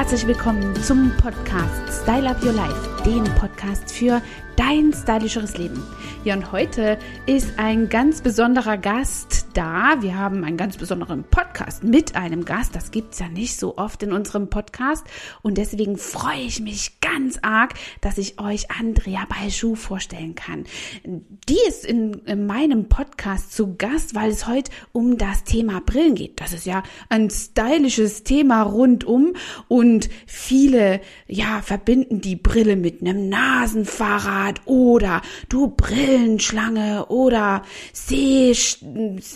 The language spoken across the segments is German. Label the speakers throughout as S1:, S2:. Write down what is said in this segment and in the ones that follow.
S1: Herzlich willkommen zum Podcast Style Up Your Life, dem Podcast für dein stylischeres Leben. Ja, und heute ist ein ganz besonderer Gast da. Wir haben einen ganz besonderen Podcast mit einem Gast. Das gibt's ja nicht so oft in unserem Podcast. Und deswegen freue ich mich ganz arg, dass ich euch Andrea Balschuh vorstellen kann. Die ist in, in meinem Podcast zu Gast, weil es heute um das Thema Brillen geht. Das ist ja ein stylisches Thema rundum und viele, ja, verbinden die Brille mit einem Nasenfahrrad oder du Brillenschlange oder Seh,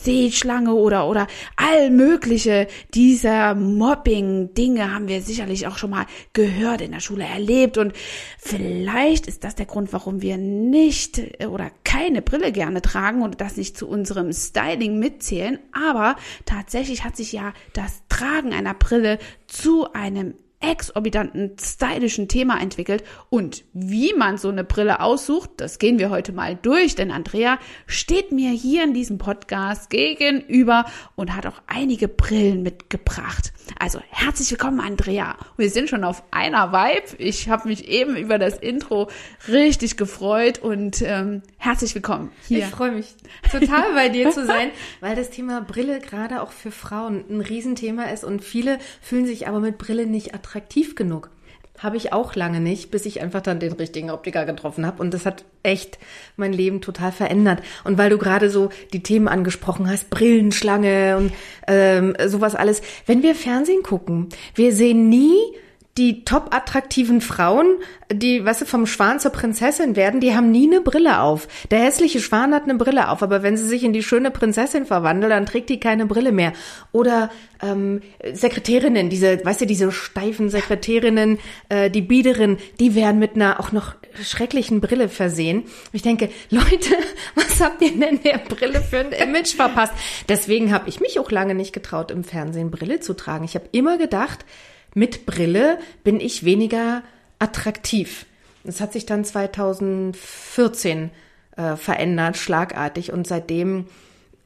S1: Seeschlange oder, oder all mögliche dieser Mobbing-Dinge haben wir sicherlich auch schon mal gehört in der Schule erlebt. Und vielleicht ist das der Grund, warum wir nicht oder keine Brille gerne tragen und das nicht zu unserem Styling mitzählen, aber tatsächlich hat sich ja das Tragen einer Brille zu einem exorbitanten stylischen Thema entwickelt und wie man so eine Brille aussucht, das gehen wir heute mal durch, denn Andrea steht mir hier in diesem Podcast gegenüber und hat auch einige Brillen mitgebracht. Also herzlich willkommen, Andrea. Wir sind schon auf einer Vibe. Ich habe mich eben über das Intro richtig gefreut und ähm, herzlich willkommen hier.
S2: Ich freue mich total bei dir zu sein, weil das Thema Brille gerade auch für Frauen ein Riesenthema ist und viele fühlen sich aber mit Brille nicht attraktiv genug. Habe ich auch lange nicht, bis ich einfach dann den richtigen Optiker getroffen habe. Und das hat echt mein Leben total verändert. Und weil du gerade so die Themen angesprochen hast, Brillenschlange und ähm, sowas alles. Wenn wir Fernsehen gucken, wir sehen nie die top attraktiven Frauen, die, weißt du, vom Schwan zur Prinzessin werden, die haben nie eine Brille auf. Der hässliche Schwan hat eine Brille auf, aber wenn sie sich in die schöne Prinzessin verwandelt, dann trägt die keine Brille mehr. Oder ähm, Sekretärinnen, diese, weißt du, diese steifen Sekretärinnen, äh, die Biederin, die werden mit einer auch noch schrecklichen Brille versehen. Ich denke, Leute, was habt ihr denn der Brille für ein Image verpasst? Deswegen habe ich mich auch lange nicht getraut, im Fernsehen Brille zu tragen. Ich habe immer gedacht, mit Brille bin ich weniger attraktiv. Das hat sich dann 2014 äh, verändert, schlagartig. Und seitdem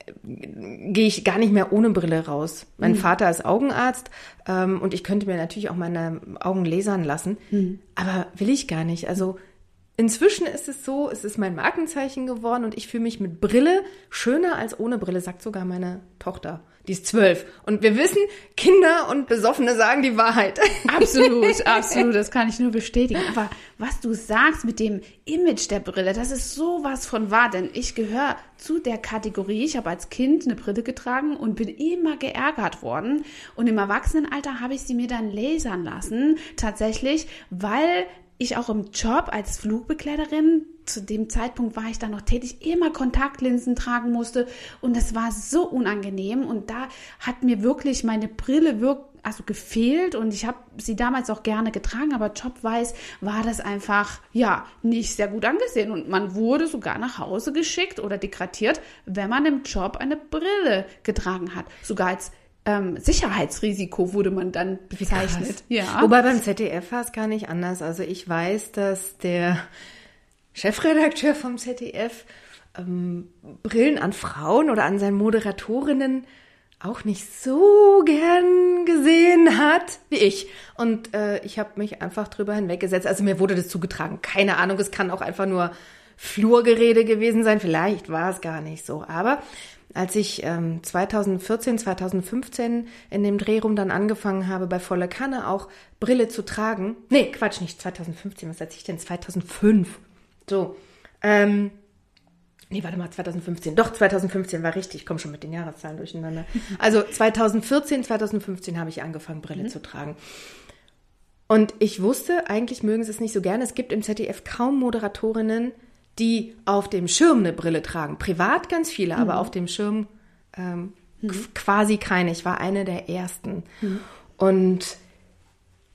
S2: äh, gehe ich gar nicht mehr ohne Brille raus. Mein mhm. Vater ist Augenarzt ähm, und ich könnte mir natürlich auch meine Augen lasern lassen, mhm. aber will ich gar nicht. Also inzwischen ist es so, es ist mein Markenzeichen geworden und ich fühle mich mit Brille schöner als ohne Brille, sagt sogar meine Tochter die ist zwölf. Und wir wissen, Kinder und Besoffene sagen die Wahrheit.
S1: Absolut, absolut, das kann ich nur bestätigen. Aber was du sagst mit dem Image der Brille, das ist sowas von wahr, denn ich gehöre zu der Kategorie, ich habe als Kind eine Brille getragen und bin immer geärgert worden. Und im Erwachsenenalter habe ich sie mir dann lasern lassen, tatsächlich, weil ich auch im Job als Flugbegleiterin zu dem Zeitpunkt war ich dann noch tätig, immer Kontaktlinsen tragen musste. Und das war so unangenehm. Und da hat mir wirklich meine Brille wirklich also gefehlt. Und ich habe sie damals auch gerne getragen, aber jobweise war das einfach ja nicht sehr gut angesehen. Und man wurde sogar nach Hause geschickt oder degradiert, wenn man im Job eine Brille getragen hat, sogar als ähm, Sicherheitsrisiko wurde man dann bezeichnet.
S2: Ja. Wobei beim ZDF war es gar nicht anders. Also ich weiß, dass der Chefredakteur vom ZDF ähm, Brillen an Frauen oder an seinen Moderatorinnen auch nicht so gern gesehen hat wie ich. Und äh, ich habe mich einfach drüber hinweggesetzt. Also mir wurde das zugetragen. Keine Ahnung, es kann auch einfach nur Flurgerede gewesen sein. Vielleicht war es gar nicht so. Aber als ich ähm, 2014, 2015 in dem Drehrum dann angefangen habe, bei voller Kanne auch Brille zu tragen. Nee, Quatsch, nicht 2015, was erzähl ich denn? 2005. So. Ähm, nee, warte mal, 2015. Doch, 2015 war richtig. Ich komme schon mit den Jahreszahlen durcheinander. Also 2014, 2015 habe ich angefangen, Brille mhm. zu tragen. Und ich wusste, eigentlich mögen sie es nicht so gerne. Es gibt im ZDF kaum Moderatorinnen, die auf dem Schirm eine Brille tragen. Privat ganz viele, mhm. aber auf dem Schirm ähm, mhm. quasi keine. Ich war eine der ersten. Mhm. Und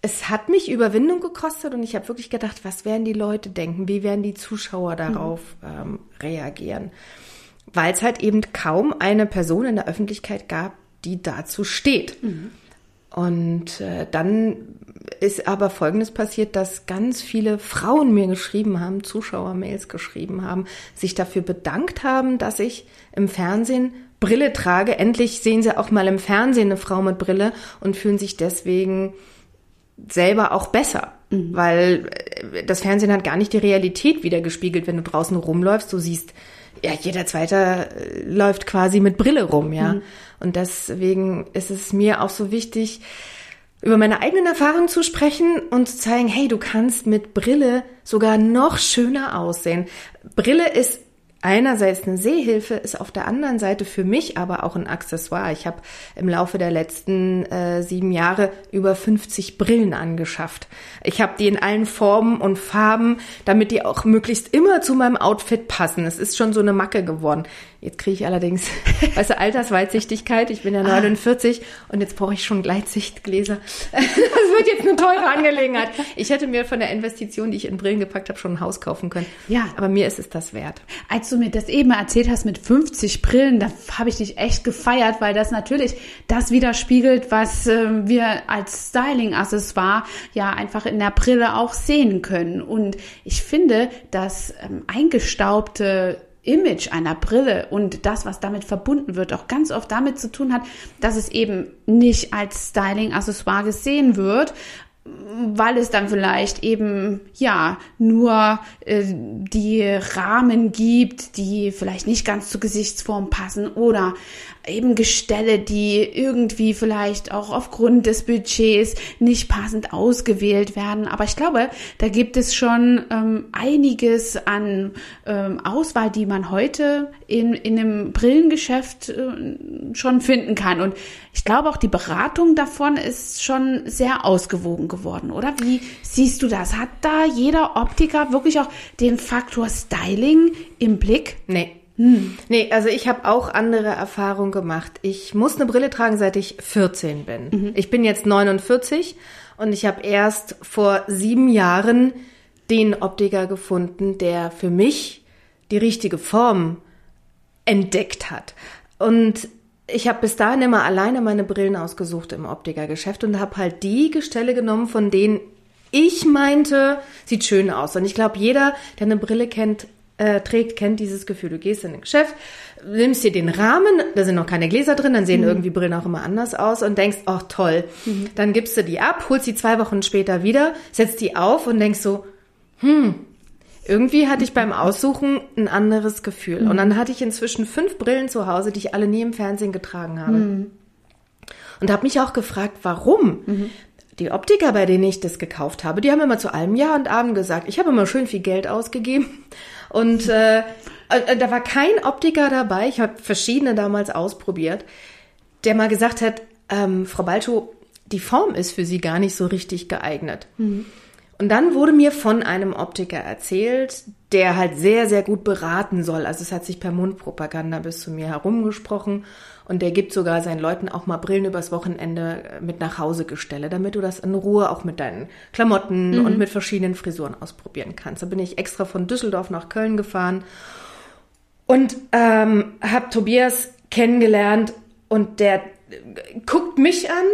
S2: es hat mich Überwindung gekostet und ich habe wirklich gedacht, was werden die Leute denken? Wie werden die Zuschauer darauf ähm, reagieren? Weil es halt eben kaum eine Person in der Öffentlichkeit gab, die dazu steht. Und äh, dann ist aber Folgendes passiert, dass ganz viele Frauen mir geschrieben haben, Zuschauermails geschrieben haben, sich dafür bedankt haben, dass ich im Fernsehen Brille trage. Endlich sehen sie auch mal im Fernsehen eine Frau mit Brille und fühlen sich deswegen selber auch besser, mhm. weil äh, das Fernsehen hat gar nicht die Realität wiedergespiegelt, wenn du draußen rumläufst. Du siehst, ja, jeder Zweite äh, läuft quasi mit Brille rum, ja. Mhm. Und deswegen ist es mir auch so wichtig, über meine eigenen Erfahrungen zu sprechen und zu zeigen, hey, du kannst mit Brille sogar noch schöner aussehen. Brille ist einerseits eine Sehhilfe, ist auf der anderen Seite für mich aber auch ein Accessoire. Ich habe im Laufe der letzten äh, sieben Jahre über 50 Brillen angeschafft. Ich habe die in allen Formen und Farben, damit die auch möglichst immer zu meinem Outfit passen. Es ist schon so eine Macke geworden. Jetzt kriege ich allerdings, weißt du, Altersweitsichtigkeit. Ich bin ja 49 ah. und jetzt brauche ich schon Gleitsichtgläser. Das wird jetzt eine teure Angelegenheit. Ich hätte mir von der Investition, die ich in Brillen gepackt habe, schon ein Haus kaufen können. Ja. Aber mir ist es das wert.
S1: Als du mir das eben erzählt hast mit 50 Brillen, da habe ich dich echt gefeiert, weil das natürlich das widerspiegelt, was äh, wir als Styling-Accessoire ja einfach in der Brille auch sehen können. Und ich finde, dass ähm, eingestaubte Image einer Brille und das, was damit verbunden wird, auch ganz oft damit zu tun hat, dass es eben nicht als Styling-Accessoire gesehen wird, weil es dann vielleicht eben ja nur äh, die Rahmen gibt, die vielleicht nicht ganz zur Gesichtsform passen oder eben Gestelle, die irgendwie vielleicht auch aufgrund des Budgets nicht passend ausgewählt werden. Aber ich glaube, da gibt es schon ähm, einiges an ähm, Auswahl, die man heute in, in einem Brillengeschäft äh, schon finden kann. Und ich glaube auch die Beratung davon ist schon sehr ausgewogen geworden, oder? Wie siehst du das? Hat da jeder Optiker wirklich auch den Faktor Styling im Blick?
S2: Nee. Hm. Nee, also ich habe auch andere Erfahrungen gemacht. Ich muss eine Brille tragen, seit ich 14 bin. Mhm. Ich bin jetzt 49 und ich habe erst vor sieben Jahren den Optiker gefunden, der für mich die richtige Form entdeckt hat. Und ich habe bis dahin immer alleine meine Brillen ausgesucht im Optikergeschäft und habe halt die Gestelle genommen, von denen ich meinte, sieht schön aus. Und ich glaube, jeder, der eine Brille kennt, äh, trägt, kennt dieses Gefühl. Du gehst in ein Geschäft, nimmst dir den Rahmen, da sind noch keine Gläser drin, dann sehen mhm. irgendwie Brillen auch immer anders aus und denkst, ach toll. Mhm. Dann gibst du die ab, holst die zwei Wochen später wieder, setzt die auf und denkst so, hm, irgendwie hatte ich beim Aussuchen ein anderes Gefühl. Mhm. Und dann hatte ich inzwischen fünf Brillen zu Hause, die ich alle nie im Fernsehen getragen habe. Mhm. Und habe mich auch gefragt, warum? Mhm. Die Optiker, bei denen ich das gekauft habe, die haben immer zu allem Ja und Abend gesagt, ich habe immer schön viel Geld ausgegeben und äh, äh, da war kein Optiker dabei, ich habe verschiedene damals ausprobiert, der mal gesagt hat, ähm, Frau Balto, die Form ist für Sie gar nicht so richtig geeignet. Mhm. Und dann wurde mir von einem Optiker erzählt, der halt sehr, sehr gut beraten soll. Also es hat sich per Mundpropaganda bis zu mir herumgesprochen und der gibt sogar seinen Leuten auch mal Brillen übers Wochenende äh, mit nach Hause gestelle, damit du das in Ruhe auch mit deinen Klamotten mhm. und mit verschiedenen Frisuren ausprobieren kannst. Da bin ich extra von Düsseldorf nach Köln gefahren und ähm, habe Tobias kennengelernt und der äh, guckt mich an,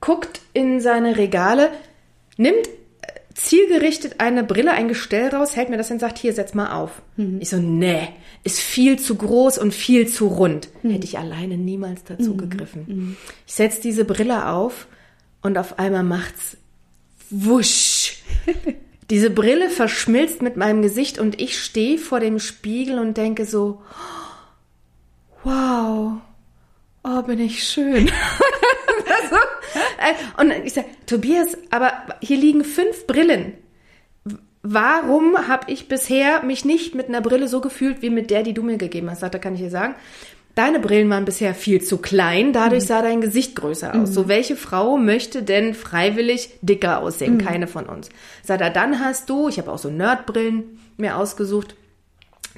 S2: guckt in seine Regale, nimmt zielgerichtet eine Brille, ein Gestell raus, hält mir das und sagt, hier, setz mal auf. Mhm. Ich so, nee, ist viel zu groß und viel zu rund. Mhm. Hätte ich alleine niemals dazu mhm. gegriffen. Mhm. Ich setz diese Brille auf und auf einmal macht's wusch. diese Brille verschmilzt mit meinem Gesicht und ich stehe vor dem Spiegel und denke so, wow, oh, bin ich schön. Und ich sage, Tobias, aber hier liegen fünf Brillen. Warum habe ich bisher mich nicht mit einer Brille so gefühlt wie mit der, die du mir gegeben hast? Da kann ich dir sagen. Deine Brillen waren bisher viel zu klein, dadurch mhm. sah dein Gesicht größer aus. Mhm. So, welche Frau möchte denn freiwillig dicker aussehen? Mhm. Keine von uns. Sagt er, dann hast du, ich habe auch so Nerdbrillen mir ausgesucht,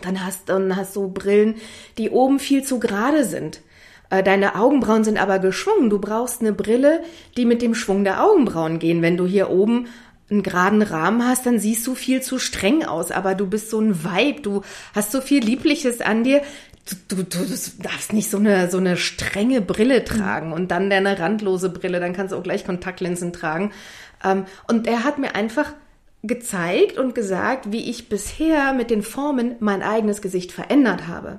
S2: dann hast, dann hast du Brillen, die oben viel zu gerade sind. Äh, deine Augenbrauen sind aber geschwungen. Du brauchst eine Brille, die mit dem Schwung der Augenbrauen gehen. Wenn du hier oben einen geraden Rahmen hast, dann siehst du viel zu streng aus, aber du bist so ein Vibe, du hast so viel Liebliches an dir. Du, du, du darfst nicht so eine, so eine strenge Brille tragen und dann deine randlose Brille, dann kannst du auch gleich Kontaktlinsen tragen. Ähm, und er hat mir einfach gezeigt und gesagt, wie ich bisher mit den Formen mein eigenes Gesicht verändert habe.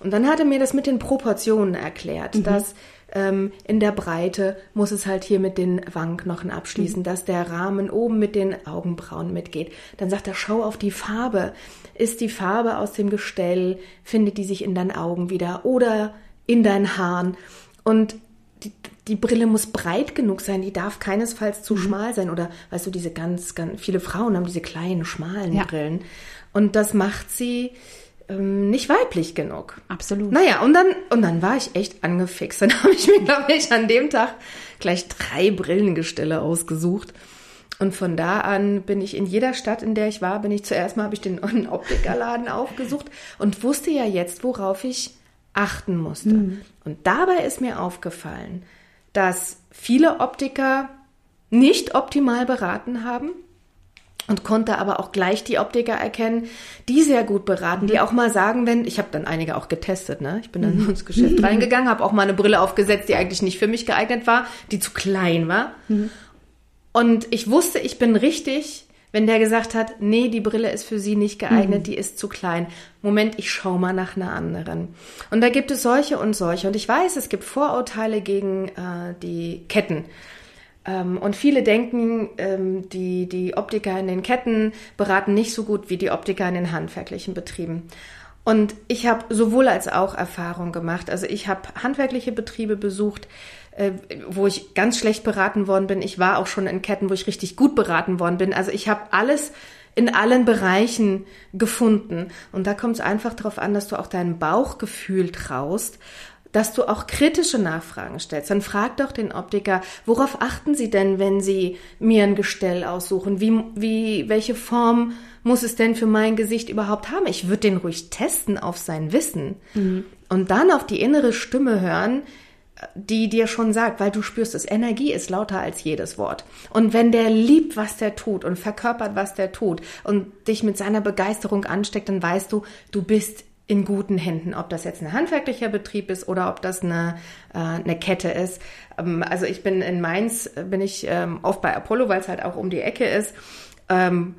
S2: Und dann hat er mir das mit den Proportionen erklärt, mhm. dass ähm, in der Breite muss es halt hier mit den Wangenknochen abschließen, mhm. dass der Rahmen oben mit den Augenbrauen mitgeht. Dann sagt er, schau auf die Farbe. Ist die Farbe aus dem Gestell, findet die sich in deinen Augen wieder oder in deinen Haaren? Und die, die Brille muss breit genug sein, die darf keinesfalls zu mhm. schmal sein. Oder weißt du, diese ganz, ganz viele Frauen haben diese kleinen, schmalen ja. Brillen. Und das macht sie ähm, nicht weiblich genug.
S1: Absolut.
S2: Naja, und dann, und dann war ich echt angefixt. Dann habe ich mir, glaube ich, an dem Tag gleich drei Brillengestelle ausgesucht. Und von da an bin ich in jeder Stadt, in der ich war, bin ich zuerst mal, habe ich den Optikerladen aufgesucht und wusste ja jetzt, worauf ich achten musste. Mhm. Und dabei ist mir aufgefallen, dass viele Optiker nicht optimal beraten haben und konnte aber auch gleich die Optiker erkennen, die sehr gut beraten, die auch mal sagen, wenn ich habe dann einige auch getestet, ne? Ich bin dann mhm. ins Geschäft reingegangen, habe auch mal eine Brille aufgesetzt, die eigentlich nicht für mich geeignet war, die zu klein war. Mhm. Und ich wusste, ich bin richtig, wenn der gesagt hat, nee, die Brille ist für sie nicht geeignet, mhm. die ist zu klein. Moment, ich schau mal nach einer anderen. Und da gibt es solche und solche. Und ich weiß, es gibt Vorurteile gegen äh, die Ketten. Ähm, und viele denken, ähm, die, die Optiker in den Ketten beraten nicht so gut wie die Optiker in den handwerklichen Betrieben. Und ich habe sowohl als auch Erfahrung gemacht. Also ich habe handwerkliche Betriebe besucht, äh, wo ich ganz schlecht beraten worden bin. Ich war auch schon in Ketten, wo ich richtig gut beraten worden bin. Also ich habe alles in allen Bereichen gefunden. Und da kommt es einfach darauf an, dass du auch deinem Bauchgefühl traust dass du auch kritische Nachfragen stellst. Dann frag doch den Optiker, worauf achten Sie denn, wenn Sie mir ein Gestell aussuchen? Wie, wie, welche Form muss es denn für mein Gesicht überhaupt haben? Ich würde den ruhig testen auf sein Wissen mhm. und dann auf die innere Stimme hören, die dir schon sagt, weil du spürst es, Energie ist lauter als jedes Wort. Und wenn der liebt, was der tut und verkörpert, was der tut und dich mit seiner Begeisterung ansteckt, dann weißt du, du bist in guten Händen, ob das jetzt ein handwerklicher Betrieb ist oder ob das eine, äh, eine Kette ist. Ähm, also ich bin in Mainz, bin ich ähm, oft bei Apollo, weil es halt auch um die Ecke ist. Ähm,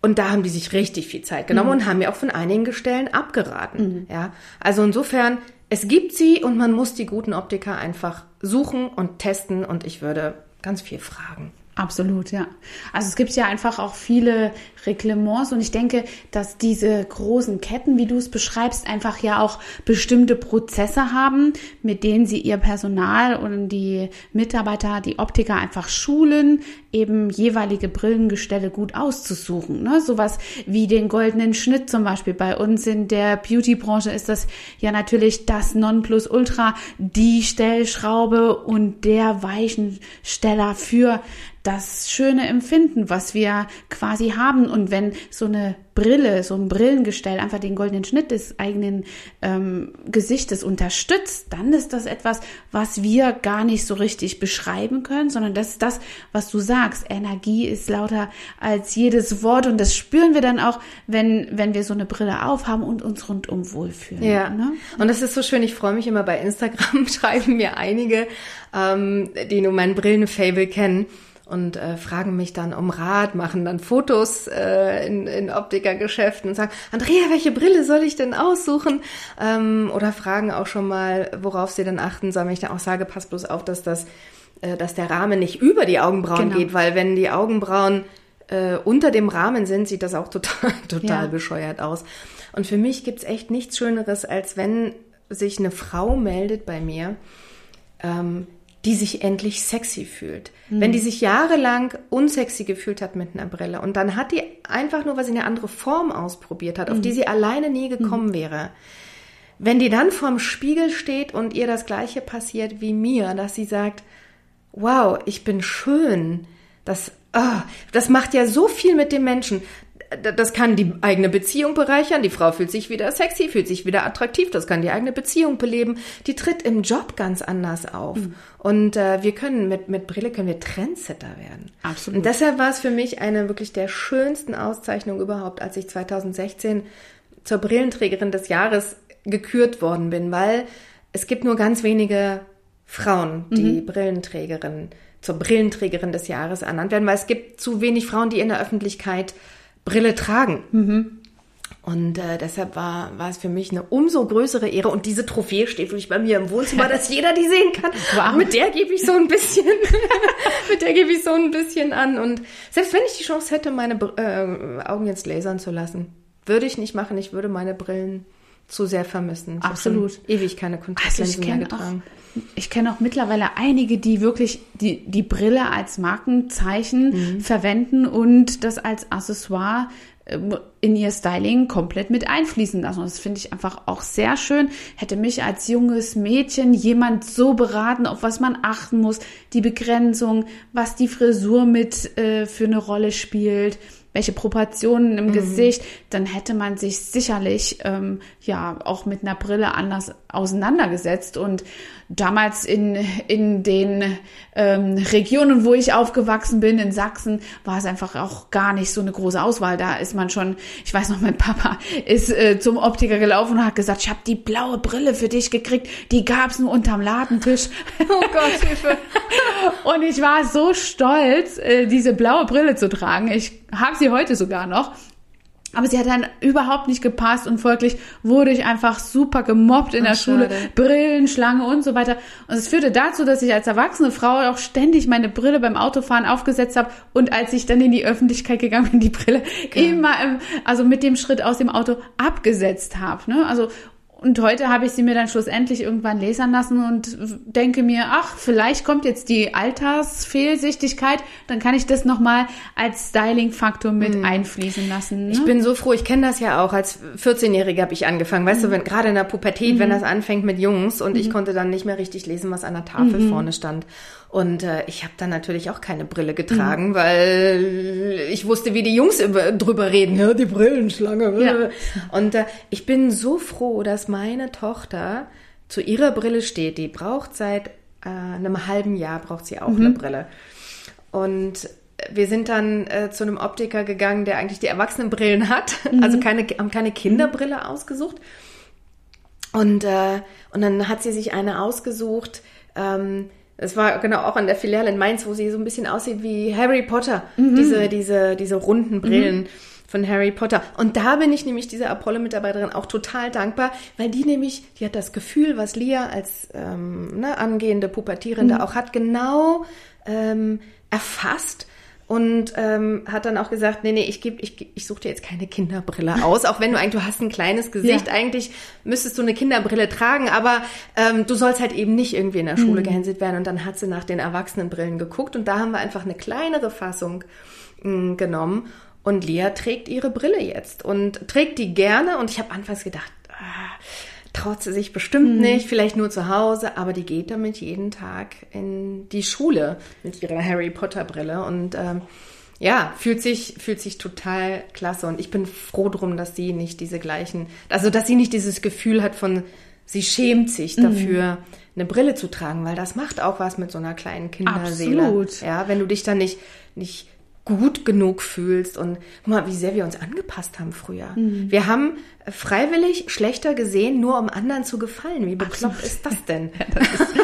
S2: und da haben die sich richtig viel Zeit genommen mhm. und haben mir auch von einigen Gestellen abgeraten. Mhm. Ja, also insofern, es gibt sie und man muss die guten Optiker einfach suchen und testen und ich würde ganz viel fragen.
S1: Absolut, ja. Also es gibt ja einfach auch viele Reglements und ich denke, dass diese großen Ketten, wie du es beschreibst, einfach ja auch bestimmte Prozesse haben, mit denen sie ihr Personal und die Mitarbeiter, die Optiker einfach schulen, eben jeweilige Brillengestelle gut auszusuchen. Ne? Sowas wie den goldenen Schnitt zum Beispiel. Bei uns in der Beauty-Branche ist das ja natürlich das Nonplusultra, die Stellschraube und der Weichensteller für das schöne Empfinden, was wir quasi haben. Und wenn so eine Brille, so ein Brillengestell einfach den goldenen Schnitt des eigenen ähm, Gesichtes unterstützt, dann ist das etwas, was wir gar nicht so richtig beschreiben können, sondern das ist das, was du sagst. Energie ist lauter als jedes Wort und das spüren wir dann auch, wenn, wenn wir so eine Brille aufhaben und uns rundum wohlfühlen.
S2: Ja. Ne? Und das ist so schön. Ich freue mich immer bei Instagram, schreiben mir einige, ähm, die nur mein Brillenfable kennen und äh, fragen mich dann um Rat, machen dann Fotos äh, in, in Optikergeschäften und sagen, Andrea, welche Brille soll ich denn aussuchen? Ähm, oder fragen auch schon mal, worauf sie denn achten sollen. Wenn ich dann auch sage, pass bloß auf, dass das, äh, dass der Rahmen nicht über die Augenbrauen genau. geht, weil wenn die Augenbrauen äh, unter dem Rahmen sind, sieht das auch total, total ja. bescheuert aus. Und für mich gibt's echt nichts Schöneres, als wenn sich eine Frau meldet bei mir, ähm, die sich endlich sexy fühlt. Mhm. Wenn die sich jahrelang unsexy gefühlt hat mit einer Brille und dann hat die einfach nur, weil sie eine andere Form ausprobiert hat, auf die mhm. sie alleine nie gekommen mhm. wäre. Wenn die dann vorm Spiegel steht und ihr das gleiche passiert wie mir, dass sie sagt, wow, ich bin schön, das, oh, das macht ja so viel mit dem Menschen das kann die eigene Beziehung bereichern. Die Frau fühlt sich wieder sexy, fühlt sich wieder attraktiv. Das kann die eigene Beziehung beleben. Die tritt im Job ganz anders auf. Mhm. Und äh, wir können mit, mit Brille können wir Trendsetter werden.
S1: Absolut.
S2: Und deshalb war es für mich eine wirklich der schönsten Auszeichnungen überhaupt, als ich 2016 zur Brillenträgerin des Jahres gekürt worden bin, weil es gibt nur ganz wenige Frauen, die mhm. Brillenträgerin zur Brillenträgerin des Jahres ernannt werden, weil es gibt zu wenig Frauen, die in der Öffentlichkeit Brille tragen. Mhm. Und äh, deshalb war, war es für mich eine umso größere Ehre. Und diese Trophäe steht wirklich bei mir im Wohnzimmer, dass jeder die sehen kann. Wow. Mit der gebe ich so ein bisschen, mit der gebe ich so ein bisschen an. Und selbst wenn ich die Chance hätte, meine äh, Augen jetzt lasern zu lassen, würde ich nicht machen. Ich würde meine Brillen zu sehr vermissen. Ich
S1: Absolut.
S2: Ewig keine Kontaktlinsen also mehr getragen.
S1: Auch, ich kenne auch mittlerweile einige, die wirklich die, die Brille als Markenzeichen mhm. verwenden und das als Accessoire ähm, in ihr Styling komplett mit einfließen lassen. Und das finde ich einfach auch sehr schön. Hätte mich als junges Mädchen jemand so beraten, auf was man achten muss, die Begrenzung, was die Frisur mit äh, für eine Rolle spielt, welche Proportionen im mhm. Gesicht, dann hätte man sich sicherlich ähm, ja auch mit einer Brille anders auseinandergesetzt. Und damals in, in den ähm, Regionen, wo ich aufgewachsen bin, in Sachsen, war es einfach auch gar nicht so eine große Auswahl. Da ist man schon, ich weiß noch, mein Papa ist äh, zum Optiker gelaufen und hat gesagt, ich habe die blaue Brille für dich gekriegt, die gab's nur unterm Ladentisch. Oh Gott, Hilfe. und ich war so stolz, äh, diese blaue Brille zu tragen. Ich habe sie heute sogar noch. Aber sie hat dann überhaupt nicht gepasst und folglich wurde ich einfach super gemobbt in Ach, der Schule. Schade. Brillenschlange und so weiter. Und es führte dazu, dass ich als erwachsene Frau auch ständig meine Brille beim Autofahren aufgesetzt habe und als ich dann in die Öffentlichkeit gegangen bin, die Brille ja. immer, im, also mit dem Schritt aus dem Auto abgesetzt habe. Ne? Also und heute habe ich sie mir dann schlussendlich irgendwann lasern lassen und denke mir, ach, vielleicht kommt jetzt die Altersfehlsichtigkeit, dann kann ich das nochmal als Styling-Faktor mit mhm. einfließen lassen.
S2: Ne? Ich bin so froh, ich kenne das ja auch. Als 14-Jährige habe ich angefangen. Weißt mhm. du, wenn gerade in der Pubertät, mhm. wenn das anfängt mit Jungs und ich mhm. konnte dann nicht mehr richtig lesen, was an der Tafel mhm. vorne stand. Und äh, ich habe dann natürlich auch keine Brille getragen, mhm. weil ich wusste, wie die Jungs über, drüber reden. Ja, die Brillenschlange. Ja. Und äh, ich bin so froh, dass meine Tochter zu ihrer Brille steht. Die braucht seit äh, einem halben Jahr, braucht sie auch mhm. eine Brille. Und wir sind dann äh, zu einem Optiker gegangen, der eigentlich die Erwachsenenbrillen hat. Mhm. Also keine, haben keine Kinderbrille ausgesucht. Und, äh, und dann hat sie sich eine ausgesucht, ähm, es war genau auch an der Filiale in Mainz, wo sie so ein bisschen aussieht wie Harry Potter. Mhm. Diese, diese, diese runden Brillen. Mhm. Von Harry Potter. Und da bin ich nämlich dieser Apollo-Mitarbeiterin auch total dankbar, weil die nämlich, die hat das Gefühl, was Lia als ähm, ne, angehende Pubertierende mhm. auch hat, genau ähm, erfasst und ähm, hat dann auch gesagt, nee, nee, ich gebe, ich, ich suche dir jetzt keine Kinderbrille aus, auch wenn du eigentlich, du hast ein kleines Gesicht, ja. eigentlich müsstest du eine Kinderbrille tragen, aber ähm, du sollst halt eben nicht irgendwie in der Schule mhm. gehänselt werden. Und dann hat sie nach den Erwachsenenbrillen geguckt und da haben wir einfach eine kleinere Fassung mh, mm, genommen. Und Lea trägt ihre Brille jetzt und trägt die gerne. Und ich habe anfangs gedacht, ah, traut sie sich bestimmt mhm. nicht, vielleicht nur zu Hause, aber die geht damit jeden Tag in die Schule mit ihrer Harry Potter Brille und ähm, ja, fühlt sich, fühlt sich total klasse und ich bin froh drum, dass sie nicht diese gleichen, also dass sie nicht dieses Gefühl hat von, sie schämt sich mhm. dafür, eine Brille zu tragen, weil das macht auch was mit so einer kleinen Kinderseele. Absolut. Ja, wenn du dich dann nicht, nicht gut genug fühlst und guck mal, wie sehr wir uns angepasst haben früher. Mhm. Wir haben freiwillig schlechter gesehen, nur um anderen zu gefallen. Wie bekloppt Absolut. ist das denn? Ja, das ist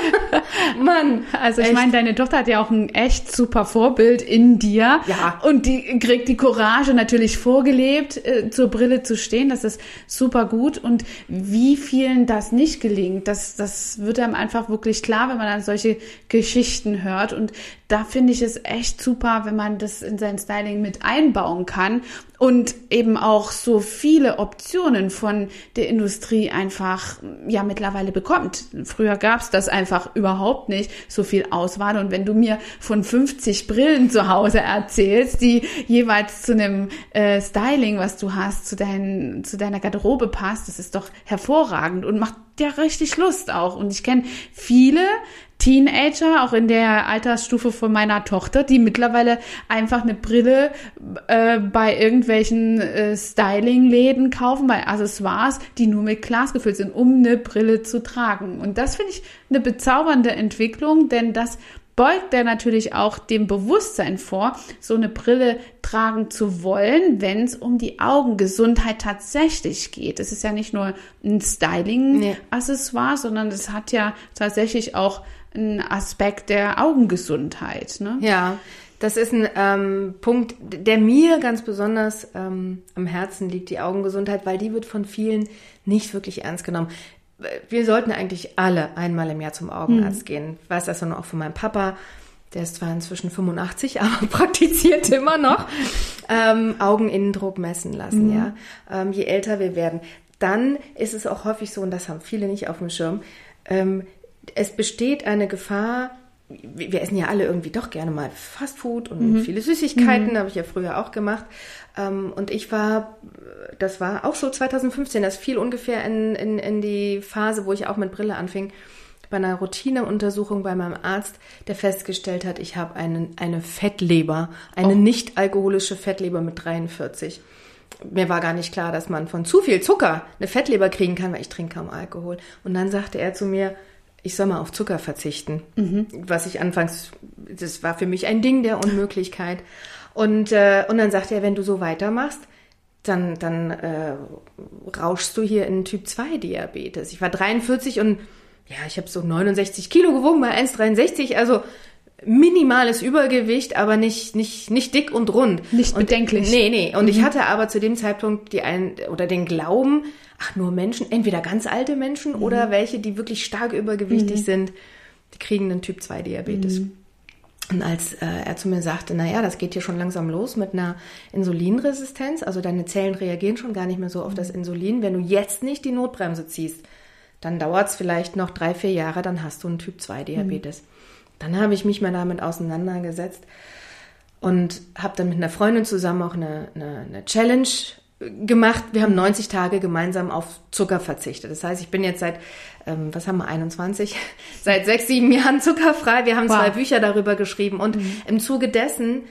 S1: Mann, also ich meine, deine Tochter hat ja auch ein echt super Vorbild in dir.
S2: Ja.
S1: Und die kriegt die Courage natürlich vorgelebt, äh, zur Brille zu stehen. Das ist super gut. Und wie vielen das nicht gelingt, das, das wird einem einfach wirklich klar, wenn man dann solche Geschichten hört. Und da finde ich es echt super, wenn man das in sein Styling mit einbauen kann und eben auch so viele Optionen von der Industrie einfach ja mittlerweile bekommt. Früher gab's das einfach überhaupt nicht, so viel Auswahl. Und wenn du mir von 50 Brillen zu Hause erzählst, die jeweils zu einem äh, Styling, was du hast, zu, dein, zu deiner Garderobe passt, das ist doch hervorragend und macht ja richtig Lust auch. Und ich kenne viele, Teenager, auch in der Altersstufe von meiner Tochter, die mittlerweile einfach eine Brille äh, bei irgendwelchen äh, Styling-Läden kaufen, bei Accessoires, die nur mit Glas gefüllt sind, um eine Brille zu tragen. Und das finde ich eine bezaubernde Entwicklung, denn das beugt er natürlich auch dem Bewusstsein vor, so eine Brille tragen zu wollen, wenn es um die Augengesundheit tatsächlich geht. Es ist ja nicht nur ein Styling-Accessoire, nee. sondern es hat ja tatsächlich auch ein Aspekt der Augengesundheit. Ne?
S2: Ja, das ist ein ähm, Punkt, der mir ganz besonders ähm, am Herzen liegt, die Augengesundheit, weil die wird von vielen nicht wirklich ernst genommen. Wir sollten eigentlich alle einmal im Jahr zum Augenarzt mhm. gehen. Ich weiß das auch von meinem Papa. Der ist zwar inzwischen 85, aber praktiziert immer noch. Ähm, Augeninnendruck messen lassen, mhm. ja. Ähm, je älter wir werden. Dann ist es auch häufig so, und das haben viele nicht auf dem Schirm, ähm, es besteht eine Gefahr, wir essen ja alle irgendwie doch gerne mal Fastfood und mhm. viele Süßigkeiten, mhm. habe ich ja früher auch gemacht. Ähm, und ich war, das war auch so 2015, das fiel ungefähr in, in, in die Phase, wo ich auch mit Brille anfing, bei einer Routineuntersuchung bei meinem Arzt, der festgestellt hat, ich habe einen, eine Fettleber, eine oh. nicht alkoholische Fettleber mit 43 mir war gar nicht klar, dass man von zu viel Zucker eine Fettleber kriegen kann, weil ich trinke kaum Alkohol. Und dann sagte er zu mir, ich soll mal auf Zucker verzichten. Mhm. Was ich anfangs, das war für mich ein Ding der Unmöglichkeit. Und, äh, und dann sagte er, wenn du so weitermachst, dann, dann äh, rauschst du hier in Typ 2 Diabetes. Ich war 43 und ja, ich habe so 69 Kilo gewogen bei 1,63. Also minimales Übergewicht, aber nicht, nicht, nicht dick und rund.
S1: Nicht
S2: und,
S1: bedenklich.
S2: Nee, nee. Und mhm. ich hatte aber zu dem Zeitpunkt die ein, oder den Glauben, ach, nur Menschen, entweder ganz alte Menschen mhm. oder welche, die wirklich stark übergewichtig mhm. sind, die kriegen einen Typ 2 Diabetes. Mhm. Und als äh, er zu mir sagte, naja, das geht hier schon langsam los mit einer Insulinresistenz, also deine Zellen reagieren schon gar nicht mehr so auf das Insulin. Wenn du jetzt nicht die Notbremse ziehst, dann dauert es vielleicht noch drei, vier Jahre, dann hast du einen Typ 2 Diabetes. Mhm. Dann habe ich mich mal damit auseinandergesetzt und habe dann mit einer Freundin zusammen auch eine, eine, eine Challenge gemacht. Wir haben 90 Tage gemeinsam auf Zucker verzichtet. Das heißt, ich bin jetzt seit, ähm, was haben wir, 21, seit sechs, sieben Jahren zuckerfrei. Wir haben wow. zwei Bücher darüber geschrieben und mhm. im Zuge dessen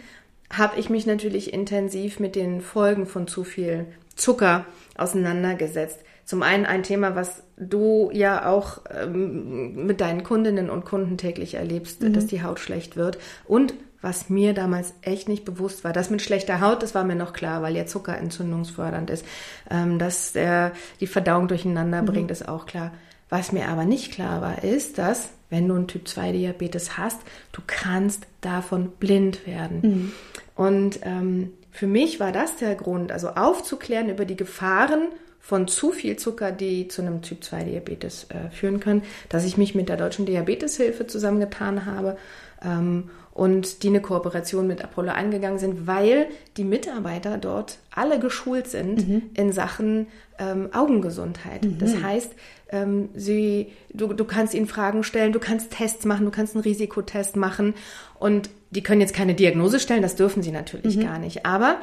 S2: habe ich mich natürlich intensiv mit den Folgen von zu viel Zucker auseinandergesetzt. Zum einen ein Thema, was du ja auch ähm, mit deinen Kundinnen und Kunden täglich erlebst, mhm. dass die Haut schlecht wird. Und was mir damals echt nicht bewusst war, das mit schlechter Haut, das war mir noch klar, weil ja Zucker entzündungsfördernd ist. Ähm, dass der die Verdauung durcheinander mhm. bringt, ist auch klar. Was mir aber nicht klar war, ist, dass, wenn du einen Typ 2 Diabetes hast, du kannst davon blind werden. Mhm. Und ähm, für mich war das der Grund, also aufzuklären über die Gefahren von zu viel Zucker, die zu einem Typ 2 Diabetes äh, führen können, dass ich mich mit der Deutschen Diabeteshilfe zusammengetan habe ähm, und die eine Kooperation mit Apollo eingegangen sind, weil die Mitarbeiter dort alle geschult sind mhm. in Sachen ähm, Augengesundheit. Mhm. Das heißt, ähm, sie, du, du kannst ihnen Fragen stellen, du kannst Tests machen, du kannst einen Risikotest machen und die können jetzt keine Diagnose stellen, das dürfen sie natürlich mhm. gar nicht, aber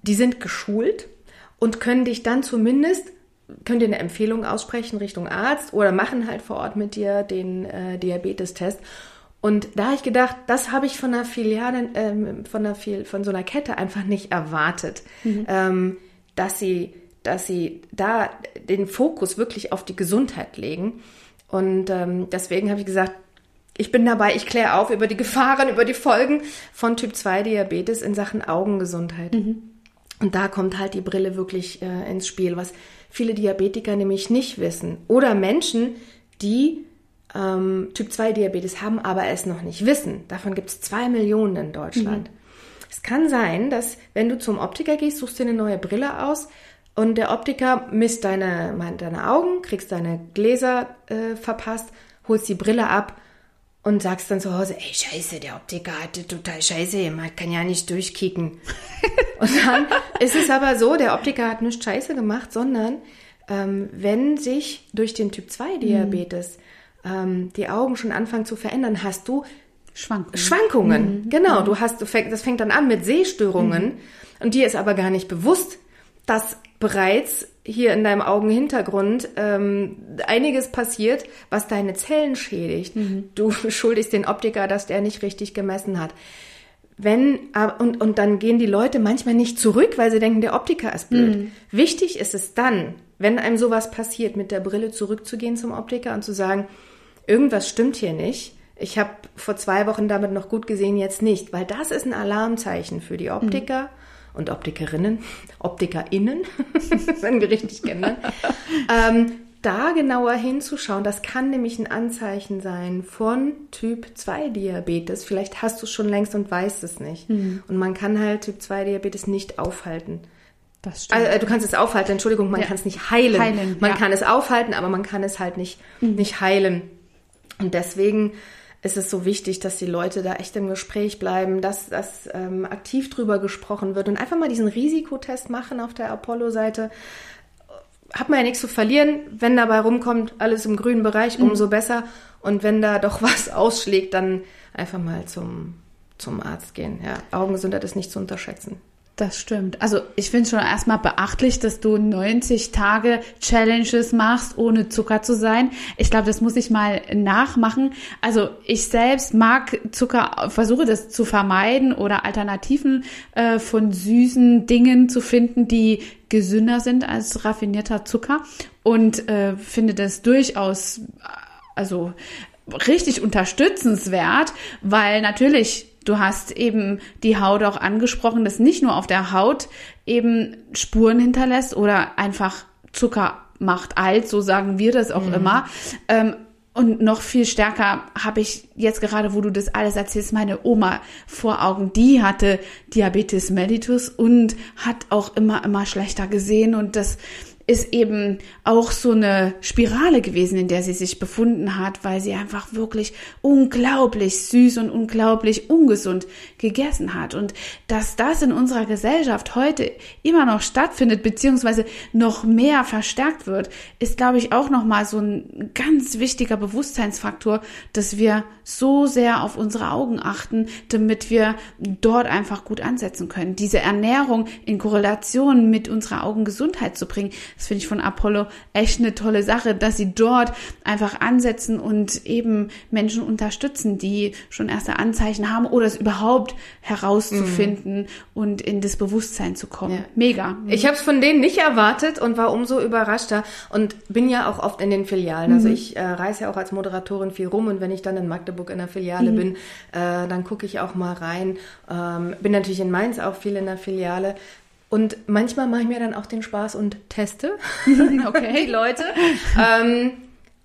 S2: die sind geschult und können dich dann zumindest, können dir eine Empfehlung aussprechen Richtung Arzt oder machen halt vor Ort mit dir den äh, Diabetestest. Und da habe ich gedacht, das habe ich von einer Filiale, ähm, von, einer, von so einer Kette einfach nicht erwartet, mhm. ähm, dass sie, dass sie da den Fokus wirklich auf die Gesundheit legen. Und ähm, deswegen habe ich gesagt, ich bin dabei, ich kläre auf über die Gefahren, über die Folgen von Typ 2 Diabetes in Sachen Augengesundheit. Mhm. Und da kommt halt die Brille wirklich äh, ins Spiel, was viele Diabetiker nämlich nicht wissen. Oder Menschen, die ähm, Typ 2 Diabetes haben, aber es noch nicht wissen. Davon gibt es zwei Millionen in Deutschland. Mhm. Es kann sein, dass wenn du zum Optiker gehst, suchst dir eine neue Brille aus und der Optiker misst deine, deine Augen, kriegst deine Gläser äh, verpasst, holst die Brille ab und sagst dann zu Hause, ey, scheiße, der Optiker hatte total scheiße, man kann ja nicht durchkicken. und dann ist es aber so, der Optiker hat nicht scheiße gemacht, sondern ähm, wenn sich durch den Typ 2 Diabetes mhm. ähm, die Augen schon anfangen zu verändern, hast du
S1: Schwankungen.
S2: Schwankungen. Mhm. Genau, mhm. du hast, du fäng, das fängt dann an mit Sehstörungen mhm. und dir ist aber gar nicht bewusst, dass bereits hier in deinem Augenhintergrund ähm, einiges passiert, was deine Zellen schädigt. Mhm. Du schuldigst den Optiker, dass der nicht richtig gemessen hat. Wenn, und, und dann gehen die Leute manchmal nicht zurück, weil sie denken, der Optiker ist blöd. Mhm. Wichtig ist es dann, wenn einem sowas passiert, mit der Brille zurückzugehen zum Optiker und zu sagen, irgendwas stimmt hier nicht. Ich habe vor zwei Wochen damit noch gut gesehen, jetzt nicht, weil das ist ein Alarmzeichen für die Optiker. Mhm und Optikerinnen, OptikerInnen, wenn wir richtig kennen, ähm, da genauer hinzuschauen, das kann nämlich ein Anzeichen sein von Typ 2 Diabetes. Vielleicht hast du es schon längst und weißt es nicht. Mhm. Und man kann halt Typ 2 Diabetes nicht aufhalten. Das stimmt. Also, du kannst es aufhalten, Entschuldigung, man ja. kann es nicht heilen. heilen man ja. kann es aufhalten, aber man kann es halt nicht, mhm. nicht heilen. Und deswegen ist es so wichtig, dass die Leute da echt im Gespräch bleiben, dass, dass ähm, aktiv drüber gesprochen wird und einfach mal diesen Risikotest machen auf der Apollo-Seite hat man ja nichts zu verlieren. Wenn dabei rumkommt, alles im grünen Bereich, mhm. umso besser. Und wenn da doch was ausschlägt, dann einfach mal zum, zum Arzt gehen. Ja, Augengesundheit ist nicht zu unterschätzen.
S1: Das stimmt. Also ich finde schon erstmal beachtlich, dass du 90 Tage Challenges machst, ohne Zucker zu sein. Ich glaube, das muss ich mal nachmachen. Also ich selbst mag Zucker, versuche das zu vermeiden oder Alternativen äh, von süßen Dingen zu finden, die gesünder sind als raffinierter Zucker und äh, finde das durchaus, also richtig unterstützenswert, weil natürlich Du hast eben die Haut auch angesprochen, dass nicht nur auf der Haut eben Spuren hinterlässt oder einfach Zucker macht alt, so sagen wir das auch mhm. immer. Ähm, und noch viel stärker habe ich jetzt gerade, wo du das alles erzählst, meine Oma vor Augen. Die hatte Diabetes mellitus und hat auch immer, immer schlechter gesehen. Und das ist eben auch so eine Spirale gewesen, in der sie sich befunden hat, weil sie einfach wirklich unglaublich süß und unglaublich ungesund gegessen hat. Und dass das in unserer Gesellschaft heute immer noch stattfindet, beziehungsweise noch mehr verstärkt wird, ist, glaube ich, auch nochmal so ein ganz wichtiger Bewusstseinsfaktor, dass wir so sehr auf unsere Augen achten, damit wir dort einfach gut ansetzen können. Diese Ernährung in Korrelation mit unserer Augengesundheit zu bringen, das finde ich von Apollo echt eine tolle Sache, dass sie dort einfach ansetzen und eben Menschen unterstützen, die schon erste Anzeichen haben oder es überhaupt herauszufinden mhm. und in das Bewusstsein zu kommen. Ja. Mega.
S2: Ich habe es von denen nicht erwartet und war umso überraschter und bin ja auch oft in den Filialen. Also mhm. Also ich äh, reise ja auch als Moderatorin viel rum und wenn ich dann in Magdeburg in der Filiale mhm. bin, äh, dann gucke ich auch mal rein. Ähm, bin natürlich in Mainz auch viel in der Filiale. Und manchmal mache ich mir dann auch den Spaß und teste okay. die Leute. ähm,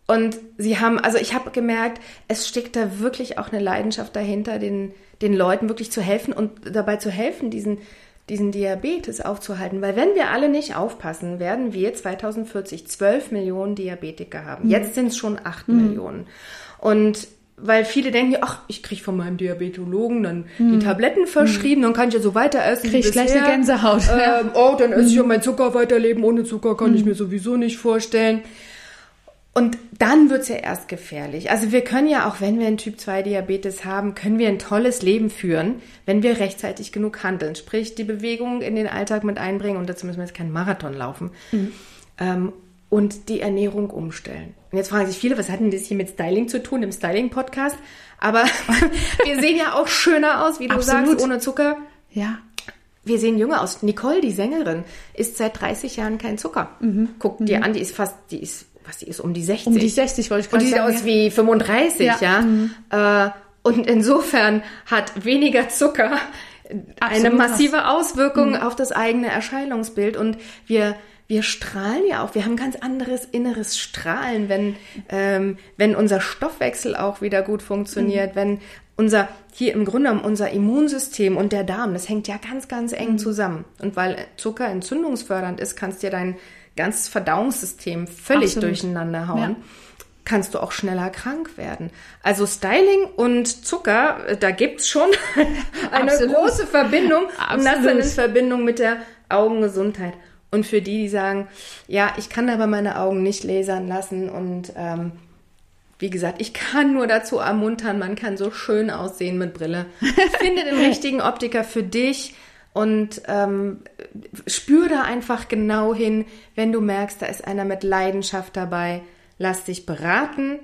S2: und sie haben, also ich habe gemerkt, es steckt da wirklich auch eine Leidenschaft dahinter, den, den Leuten wirklich zu helfen und dabei zu helfen, diesen, diesen Diabetes aufzuhalten. Weil wenn wir alle nicht aufpassen, werden wir 2040 12 Millionen Diabetiker haben. Mhm. Jetzt sind es schon 8 mhm. Millionen. Und weil viele denken, ach, ich kriege von meinem Diabetologen dann hm. die Tabletten verschrieben, hm. dann kann ich ja so weiter essen.
S1: Krieg ich gleich eine Gänsehaut.
S2: Ähm, oh, dann esse hm. ich ja mein Zucker weiterleben. Ohne Zucker kann hm. ich mir sowieso nicht vorstellen. Und dann wird's ja erst gefährlich. Also wir können ja auch, wenn wir einen Typ 2 Diabetes haben, können wir ein tolles Leben führen, wenn wir rechtzeitig genug handeln. Sprich, die Bewegung in den Alltag mit einbringen und dazu müssen wir jetzt keinen Marathon laufen. Mhm. Ähm, und die Ernährung umstellen. Und jetzt fragen sich viele, was hat denn das hier mit Styling zu tun, im Styling-Podcast? Aber wir sehen ja auch schöner aus, wie du Absolut. sagst, ohne Zucker.
S1: Ja.
S2: Wir sehen jünger aus. Nicole, die Sängerin, isst seit 30 Jahren kein Zucker. Mhm. Guck mhm. dir an, die ist fast, die ist, was, die ist um die 60.
S1: Um die 60 wollte ich gerade sagen.
S2: Und die sieht aus wie 35, ja. ja? Mhm. Äh, und insofern hat weniger Zucker Absolut eine massive Auswirkung mhm. auf das eigene Erscheinungsbild. Und wir, wir strahlen ja auch, wir haben ganz anderes inneres Strahlen, wenn, ähm, wenn unser Stoffwechsel auch wieder gut funktioniert, mhm. wenn unser, hier im Grunde genommen unser Immunsystem und der Darm, das hängt ja ganz, ganz eng mhm. zusammen. Und weil Zucker entzündungsfördernd ist, kannst dir dein ganzes Verdauungssystem völlig Absolut. durcheinander hauen. Ja. Kannst du auch schneller krank werden. Also Styling und Zucker, äh, da gibt's schon eine Absolut. große Verbindung. Absolut. Und das dann in Verbindung mit der Augengesundheit. Und für die, die sagen, ja, ich kann aber meine Augen nicht lasern lassen und ähm, wie gesagt, ich kann nur dazu ermuntern, man kann so schön aussehen mit Brille. Finde den richtigen Optiker für dich und ähm, spür da einfach genau hin, wenn du merkst, da ist einer mit Leidenschaft dabei. Lass dich beraten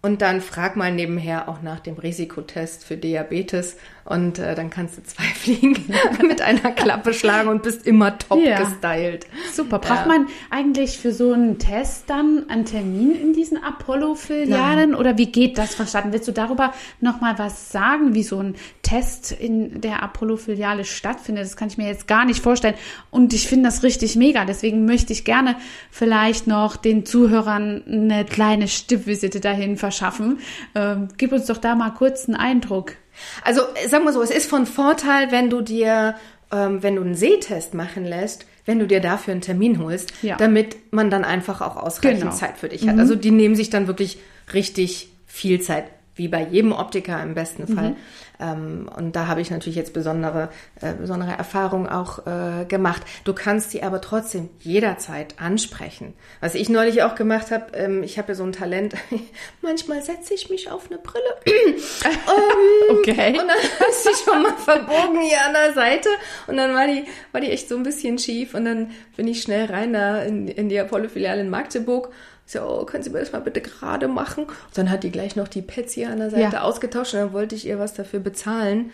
S2: und dann frag mal nebenher auch nach dem Risikotest für Diabetes Und äh, dann kannst du zwei Fliegen mit einer Klappe schlagen und bist immer top
S1: Ja.
S2: gestylt.
S1: Super. Braucht
S2: Ja.
S1: man eigentlich für so einen Test dann einen Termin in diesen Apollo-Filialen oder wie geht das vonstatten? Willst du darüber noch mal was sagen, wie so ein Test in der Apollo-Filiale stattfindet? Das kann ich mir jetzt gar nicht vorstellen. Und ich finde das richtig mega. Deswegen möchte ich gerne vielleicht noch den Zuhörern eine kleine Stippvisite dahin verschaffen. Ähm, gib uns doch da mal kurz einen Eindruck.
S2: Also sagen wir so, es ist von Vorteil, wenn du dir, ähm, wenn du einen Sehtest machen lässt, wenn du dir dafür einen Termin holst,
S1: Ja.
S2: damit man dann einfach auch ausreichend
S1: Genau.
S2: Zeit für dich hat. Also die nehmen sich dann wirklich richtig viel Zeit, wie bei jedem Optiker im besten Fall. Ähm, und da habe ich natürlich jetzt besondere, äh, besondere Erfahrungen auch äh, gemacht. Du kannst sie aber trotzdem jederzeit ansprechen. Was ich neulich auch gemacht habe, ähm, ich habe ja so ein Talent, manchmal setze ich mich auf eine Brille
S1: Okay.
S2: und dann ist sie schon mal verbogen hier an der Seite. Und dann war die, war die echt so ein bisschen schief. Und dann bin ich schnell rein da in, in die Apollo-Filiale in Magdeburg. So, oh, können Sie mir das mal bitte gerade machen? Und dann hat die gleich noch die Pads hier an der Seite
S1: Ja.
S2: ausgetauscht. Und dann wollte ich ihr was dafür bezahlen.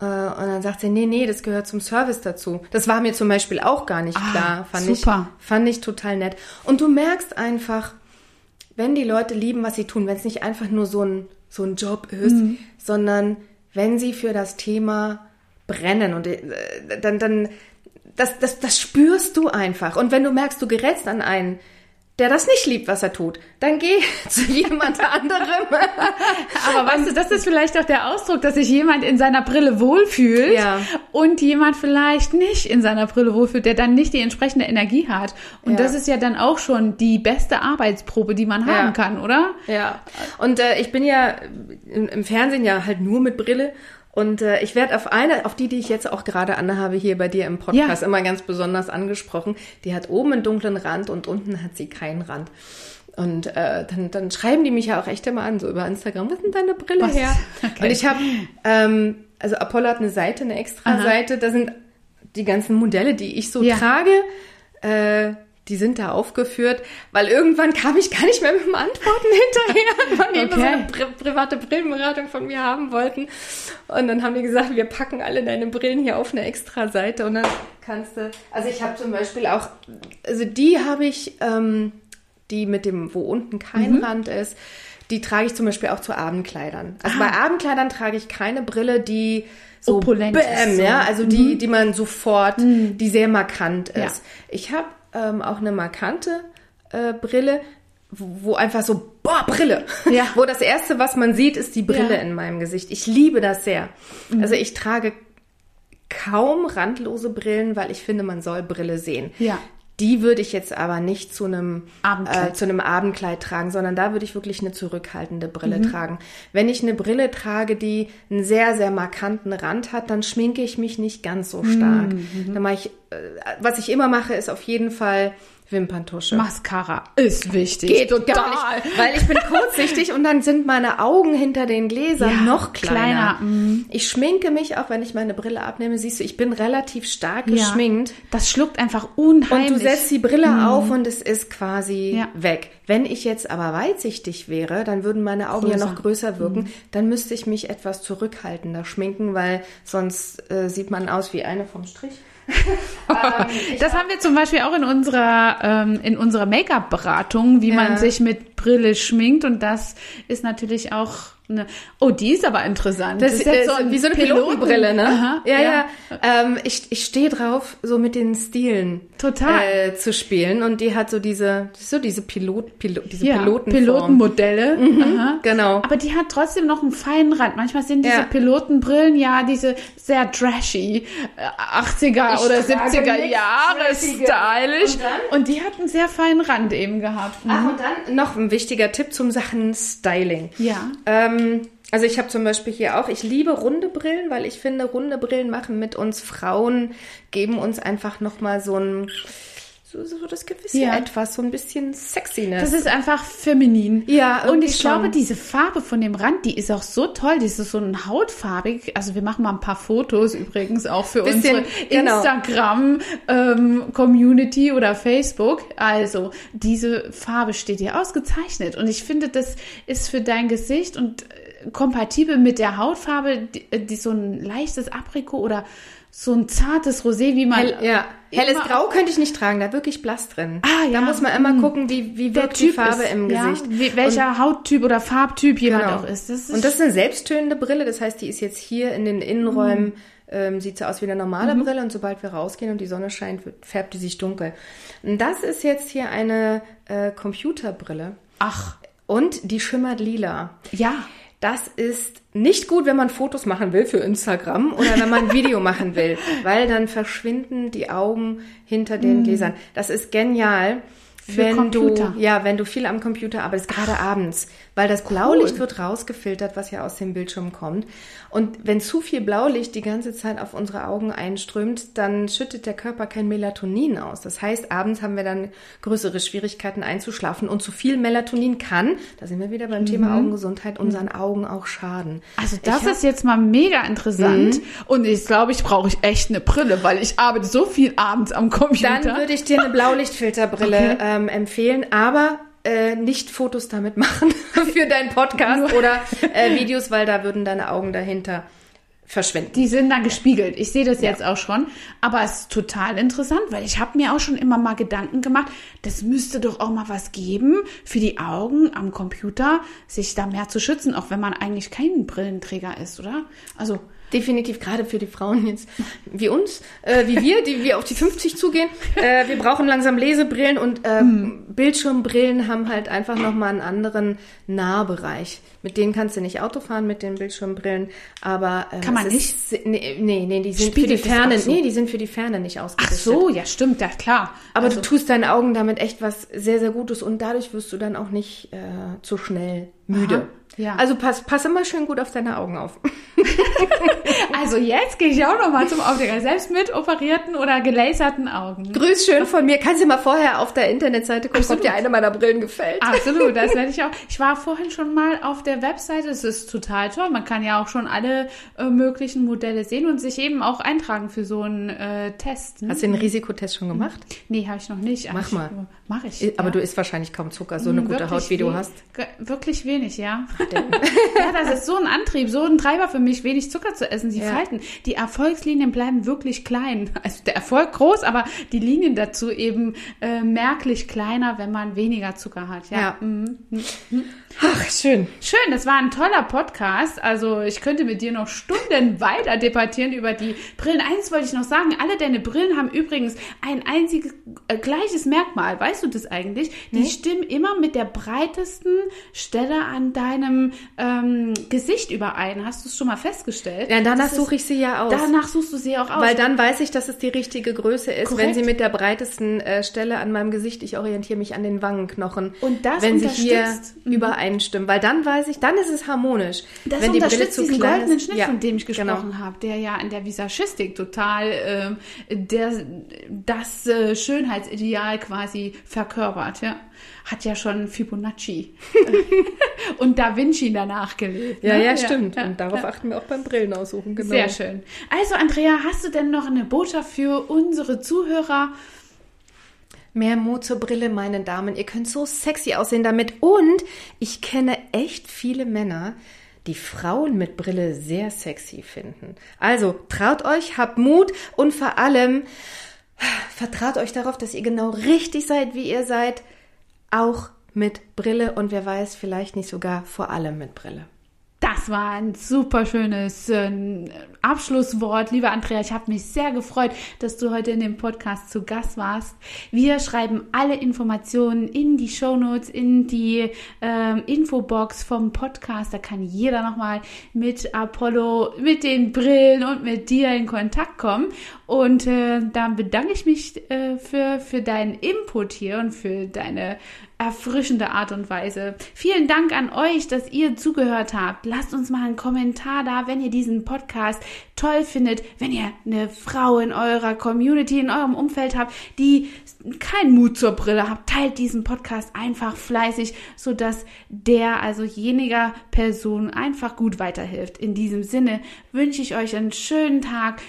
S2: Äh, Und dann sagt sie, nee, nee, das gehört zum Service dazu. Das war mir zum Beispiel auch gar nicht
S1: Ah,
S2: klar. Fand
S1: super.
S2: Ich, fand ich total nett. Und du merkst einfach, wenn die Leute lieben, was sie tun, wenn es nicht einfach nur so ein, so ein Job ist,
S1: Mhm.
S2: sondern wenn sie für das Thema brennen und äh, dann, dann, das, das, das spürst du einfach. Und wenn du merkst, du gerätst an einen, der das nicht liebt, was er tut, dann geh zu jemand anderem.
S1: Aber weißt du, das ist vielleicht auch der Ausdruck, dass sich jemand in seiner Brille wohlfühlt
S2: Ja.
S1: und jemand vielleicht nicht in seiner Brille wohlfühlt, der dann nicht die entsprechende Energie hat. Und
S2: Ja.
S1: das ist ja dann auch schon die beste Arbeitsprobe, die man haben
S2: Ja.
S1: kann, oder?
S2: Ja, und äh, ich bin ja im, im Fernsehen ja halt nur mit Brille. Und äh, ich werde auf eine, auf die, die ich jetzt auch gerade anhabe, hier bei dir im Podcast,
S1: Ja.
S2: immer ganz besonders angesprochen. Die hat oben einen dunklen Rand und unten hat sie keinen Rand. Und äh, dann, dann schreiben die mich ja auch echt immer an, so über Instagram, was ist denn deine Brille
S1: Was?
S2: her?
S1: Okay.
S2: Und ich habe, ähm, also Apollo hat eine Seite, eine extra Seite, da sind die ganzen Modelle, die ich so
S1: Ja.
S2: trage, äh, die sind da aufgeführt, weil irgendwann kam ich gar nicht mehr mit dem Antworten hinterher, weil die immer so
S1: Okay.
S2: eine pri private Brillenberatung von mir haben wollten. Und dann haben die gesagt, wir packen alle deine Brillen hier auf eine extra Seite und dann kannst du, also ich habe zum Beispiel auch, also die habe ich, ähm, die mit dem, wo unten kein
S1: Mhm.
S2: Rand ist, die trage ich zum Beispiel auch zu Abendkleidern. Also
S1: Ah.
S2: bei Abendkleidern trage ich keine Brille, die so
S1: Opulent ist,
S2: bäm,
S1: so.
S2: ja, also die, die man sofort, die sehr markant ist.
S1: Ja.
S2: Ich habe ähm, auch eine markante äh, Brille, wo einfach so, boah, Brille.
S1: Ja.
S2: wo das erste, was man sieht, ist die Brille
S1: Ja.
S2: in meinem Gesicht. Ich liebe das sehr. Also ich trage kaum randlose Brillen, weil ich finde, man soll Brille sehen.
S1: Ja.
S2: Die würde ich jetzt aber nicht zu einem
S1: Abendkleid.
S2: Äh, zu einem Abendkleid tragen, sondern da würde ich wirklich eine zurückhaltende Brille tragen. Wenn ich eine Brille trage, die einen sehr, sehr markanten Rand hat, dann schminke ich mich nicht ganz so stark. Dann mache ich, äh, was ich immer mache, ist auf jeden Fall Wimperntusche.
S1: Mascara ist wichtig.
S2: Geht total. Nicht, weil ich bin kurzsichtig und dann sind meine Augen hinter den Gläsern
S1: Ja,
S2: noch kleiner.
S1: kleiner, mm.
S2: Ich schminke mich, auch wenn ich meine Brille abnehme, siehst du, ich bin relativ stark
S1: Ja.
S2: geschminkt.
S1: Das schluckt einfach unheimlich.
S2: Und du setzt die Brille auf und es ist quasi
S1: Ja.
S2: weg. Wenn ich jetzt aber weitsichtig wäre, dann würden meine Augen ja
S1: Größer.
S2: noch größer wirken. Dann müsste ich mich etwas zurückhaltender schminken, weil sonst äh, sieht man aus wie eine vom Strich.
S1: Das haben wir zum Beispiel auch in unserer, ähm, in unserer Make-up-Beratung, wie man
S2: Ja.
S1: sich mit Brille schminkt. Und das ist natürlich auch eine. Oh, die ist aber interessant.
S2: Das, ist
S1: jetzt
S2: äh,
S1: ein
S2: wie so eine
S1: Piloten-
S2: Pilotenbrille, ne?
S1: Aha,
S2: ja, ja. Ähm, ich ich stehe drauf, so mit den Stilen
S1: Total.
S2: äh, zu spielen. Und die hat so diese, so diese Pilot, Pilot diese
S1: Ja,
S2: Pilotenform.
S1: Pilotenmodelle. Aha.
S2: Genau.
S1: Aber die hat trotzdem noch einen feinen Rand. Manchmal sind diese
S2: Ja.
S1: Pilotenbrillen ja diese sehr trashy äh, 80er
S2: Ich
S1: oder
S2: trage
S1: 70er
S2: nix
S1: Jahre stylisch.
S2: Und?
S1: Und die hat einen sehr feinen Rand eben gehabt.
S2: Ach, und dann noch ein wichtiger Tipp zum Sachen Styling.
S1: Ja.
S2: Ähm, also ich habe zum Beispiel hier auch, ich liebe runde Brillen, weil ich finde, runde Brillen machen mit uns Frauen, geben uns einfach nochmal so ein, so, so das gewisse
S1: Ja.
S2: etwas, so ein bisschen Sexiness.
S1: Das ist einfach feminin.
S2: Ja,
S1: und ich glaube,
S2: schon.
S1: diese Farbe von dem Rand, die ist auch so toll. Die ist so ein hautfarbig. Also wir machen mal ein paar Fotos übrigens auch für
S2: Bisschen,
S1: unsere
S2: genau.
S1: Instagram ähm, Community oder Facebook. Also diese Farbe steht dir ausgezeichnet und ich finde, das ist für dein Gesicht und äh, kompatibel mit der Hautfarbe, die, die so ein leichtes Aprikot oder so ein zartes Rosé, wie man.
S2: Hell, ja. Helles Grau könnte ich nicht tragen, da wirklich blass drin.
S1: Ah, ja.
S2: Da muss man immer
S1: Hm.
S2: gucken, wie, wie wirkt die Farbe
S1: ist,
S2: im
S1: ja,
S2: Gesicht.
S1: wie, welcher Hauttyp oder Farbtyp jemand
S2: Genau.
S1: auch ist. Das ist
S2: Und das ist eine selbsttönende Brille, das heißt, die ist jetzt hier in den Innenräumen, ähm, sieht so aus wie eine normale
S1: Mhm.
S2: Brille und sobald wir rausgehen und die Sonne scheint, färbt die sich dunkel. Und das ist jetzt hier eine äh, Computerbrille
S1: ach,
S2: und die schimmert lila.
S1: ja.
S2: Das ist nicht gut, wenn man Fotos machen will für Instagram oder wenn man ein Video machen will, weil dann verschwinden die Augen hinter den Gläsern. Das ist genial,
S1: Mm. Für
S2: wenn
S1: Computer.
S2: du ja, wenn du viel am Computer arbeitest, gerade abends, weil das Blaulicht wird rausgefiltert, was ja aus dem Bildschirm kommt. Und wenn zu viel Blaulicht die ganze Zeit auf unsere Augen einströmt, dann schüttet der Körper kein Melatonin aus. Das heißt, abends haben wir dann größere Schwierigkeiten einzuschlafen und zu viel Melatonin kann, da sind wir wieder beim Thema Augengesundheit, unseren Augen auch schaden.
S1: Mhm. Also das
S2: Ich
S1: ist jetzt mal mega interessant. Und ich glaube, ich brauche ich echt eine Brille, weil ich arbeite so viel abends am Computer.
S2: Dann würde ich dir eine Blaulichtfilterbrille
S1: Okay.
S2: ähm, empfehlen, aber äh, nicht Fotos damit machen für deinen Podcast oder äh, Videos, weil da würden deine Augen dahinter verschwinden.
S1: Die sind dann gespiegelt. Ich sehe das jetzt auch schon. Aber es ist total interessant, weil ich habe mir auch schon immer mal Gedanken gemacht, das müsste doch auch mal was geben für die Augen am Computer, sich da mehr zu schützen, auch wenn man eigentlich kein Brillenträger ist, oder? Also
S2: Definitiv gerade für die Frauen jetzt wie uns, äh, wie wir, die wir auf die 50 zugehen. Äh, wir brauchen langsam Lesebrillen und äh, Bildschirmbrillen haben halt einfach nochmal einen anderen Nahbereich. Mit denen kannst du nicht Auto fahren, mit den Bildschirmbrillen, aber äh,
S1: Kann man
S2: ist, nee, nee, nee, die sind für die Ferne,
S1: so?
S2: nee, die sind für die Ferne nicht
S1: ach
S2: ausgerichtet.
S1: so, ja stimmt, ja klar.
S2: Aber
S1: also,
S2: du tust deinen Augen damit echt was sehr, sehr Gutes und dadurch wirst du dann auch nicht äh, zu schnell müde.
S1: Aha, ja.
S2: Also pass, pass immer schön gut auf deine Augen auf.
S1: also jetzt gehe ich auch noch mal zum Optiker, selbst mit operierten oder gelaserten Augen.
S2: Grüß schön von mir. Kannst du mal vorher auf der Internetseite gucken, ob dir eine meiner Brillen gefällt.
S1: Absolut, das werde ich auch. Ich war vorhin schon mal auf der Webseite. Es ist total toll. Man kann ja auch schon alle äh, möglichen Modelle sehen und sich eben auch eintragen für so einen äh, Test. Ne?
S2: Hast du den Risikotest schon gemacht?
S1: Nee, habe ich noch nicht.
S2: Mach mal.
S1: Mach ich.
S2: Aber
S1: ja.
S2: du isst wahrscheinlich kaum Zucker, so eine
S1: Hm,
S2: gute
S1: wirklich
S2: Haut, wie du hast.
S1: Wirklich wenig, ja. ja, das ist so ein Antrieb, so ein Treiber für mich, wenig Zucker zu essen. Die
S2: Ja.
S1: Falten, die Erfolgslinien bleiben wirklich klein. Also der Erfolg groß, aber die Linien dazu eben äh, merklich kleiner, wenn man weniger Zucker hat. Ja.
S2: Ja.
S1: Mhm.
S2: Ach, schön.
S1: Schön, das war ein toller Podcast. Also ich könnte mit dir noch Stunden weiter debattieren über die Brillen. Eins wollte ich noch sagen, alle deine Brillen haben übrigens ein einziges äh, gleiches Merkmal. Weißt du das eigentlich? Die stimmen immer mit der breitesten Stelle an deinem ähm, Gesicht überein. Hast du es schon mal festgestellt?
S2: Ja, danach
S1: Das ist-
S2: suche ich sie ja aus.
S1: Danach suchst du sie auch aus.
S2: Weil dann weiß ich, dass es die richtige Größe ist,
S1: Korrekt.
S2: wenn sie mit der breitesten äh, Stelle an meinem Gesicht, ich orientiere mich an den Wangenknochen.
S1: Und das
S2: wenn sie hier
S1: Mhm.
S2: Übereinstimmen, weil dann weiß ich, dann ist es harmonisch.
S1: Das
S2: wenn die Brille zu
S1: diesen
S2: klein
S1: goldenen
S2: ist,
S1: Schnitt,
S2: ja,
S1: von dem ich gesprochen
S2: genau.
S1: habe, der ja in der Visagistik total ähm, der, das äh, Schönheitsideal quasi verkörpert. Ja. Hat ja schon Fibonacci und Da Vinci danach gelebt.
S2: Ja,
S1: ne?
S2: ja, stimmt.
S1: ja,
S2: Und darauf
S1: ja.
S2: achten wir auch beim Brillen aussuchen, genau.
S1: Sehr schön. Also, Andrea, hast du denn noch eine Botschaft für unsere Zuhörer?
S2: Mehr Mut zur Brille, meine Damen. Ihr könnt so sexy aussehen damit. Und ich kenne echt viele Männer, die Frauen mit Brille sehr sexy finden. Also traut euch, habt Mut und vor allem vertraut euch darauf, dass ihr genau richtig seid, wie ihr seid. Auch mit Brille und wer weiß, vielleicht nicht sogar vor allem mit Brille.
S1: Das war ein super schönes äh, Abschlusswort. Lieber Andrea, ich habe mich sehr gefreut, dass du heute in dem Podcast zu Gast warst. Wir schreiben alle Informationen in die Shownotes, in die ähm, Infobox vom Podcast. Da kann jeder nochmal mit Apollo, mit den Brillen und mit dir in Kontakt kommen. Und äh, dann bedanke ich mich äh, für, für deinen Input hier und für deine erfrischende Art und Weise. Vielen Dank an euch, dass ihr zugehört habt. Lasst uns mal einen Kommentar da, wenn ihr diesen Podcast toll findet, wenn ihr eine Frau in eurer Community, in eurem Umfeld habt, die keinen Mut zur Brille habt, teilt diesen Podcast einfach fleißig, sodass der, also jeniger Person einfach gut weiterhilft. In diesem Sinne wünsche ich euch einen schönen Tag.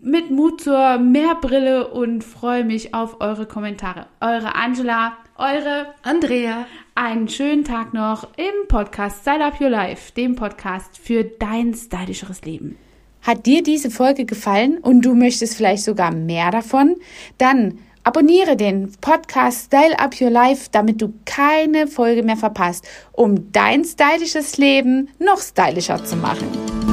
S1: mit Mut zur Meerbrille und freue mich auf eure Kommentare. Eure Angela, eure
S2: Andrea.
S1: Einen schönen Tag noch im Podcast Style Up Your Life, dem Podcast für dein stylischeres Leben. Hat dir diese Folge gefallen und du möchtest vielleicht sogar mehr davon? Dann abonniere den Podcast Style Up Your Life, damit du keine Folge mehr verpasst, um dein stylisches Leben noch stylischer zu machen.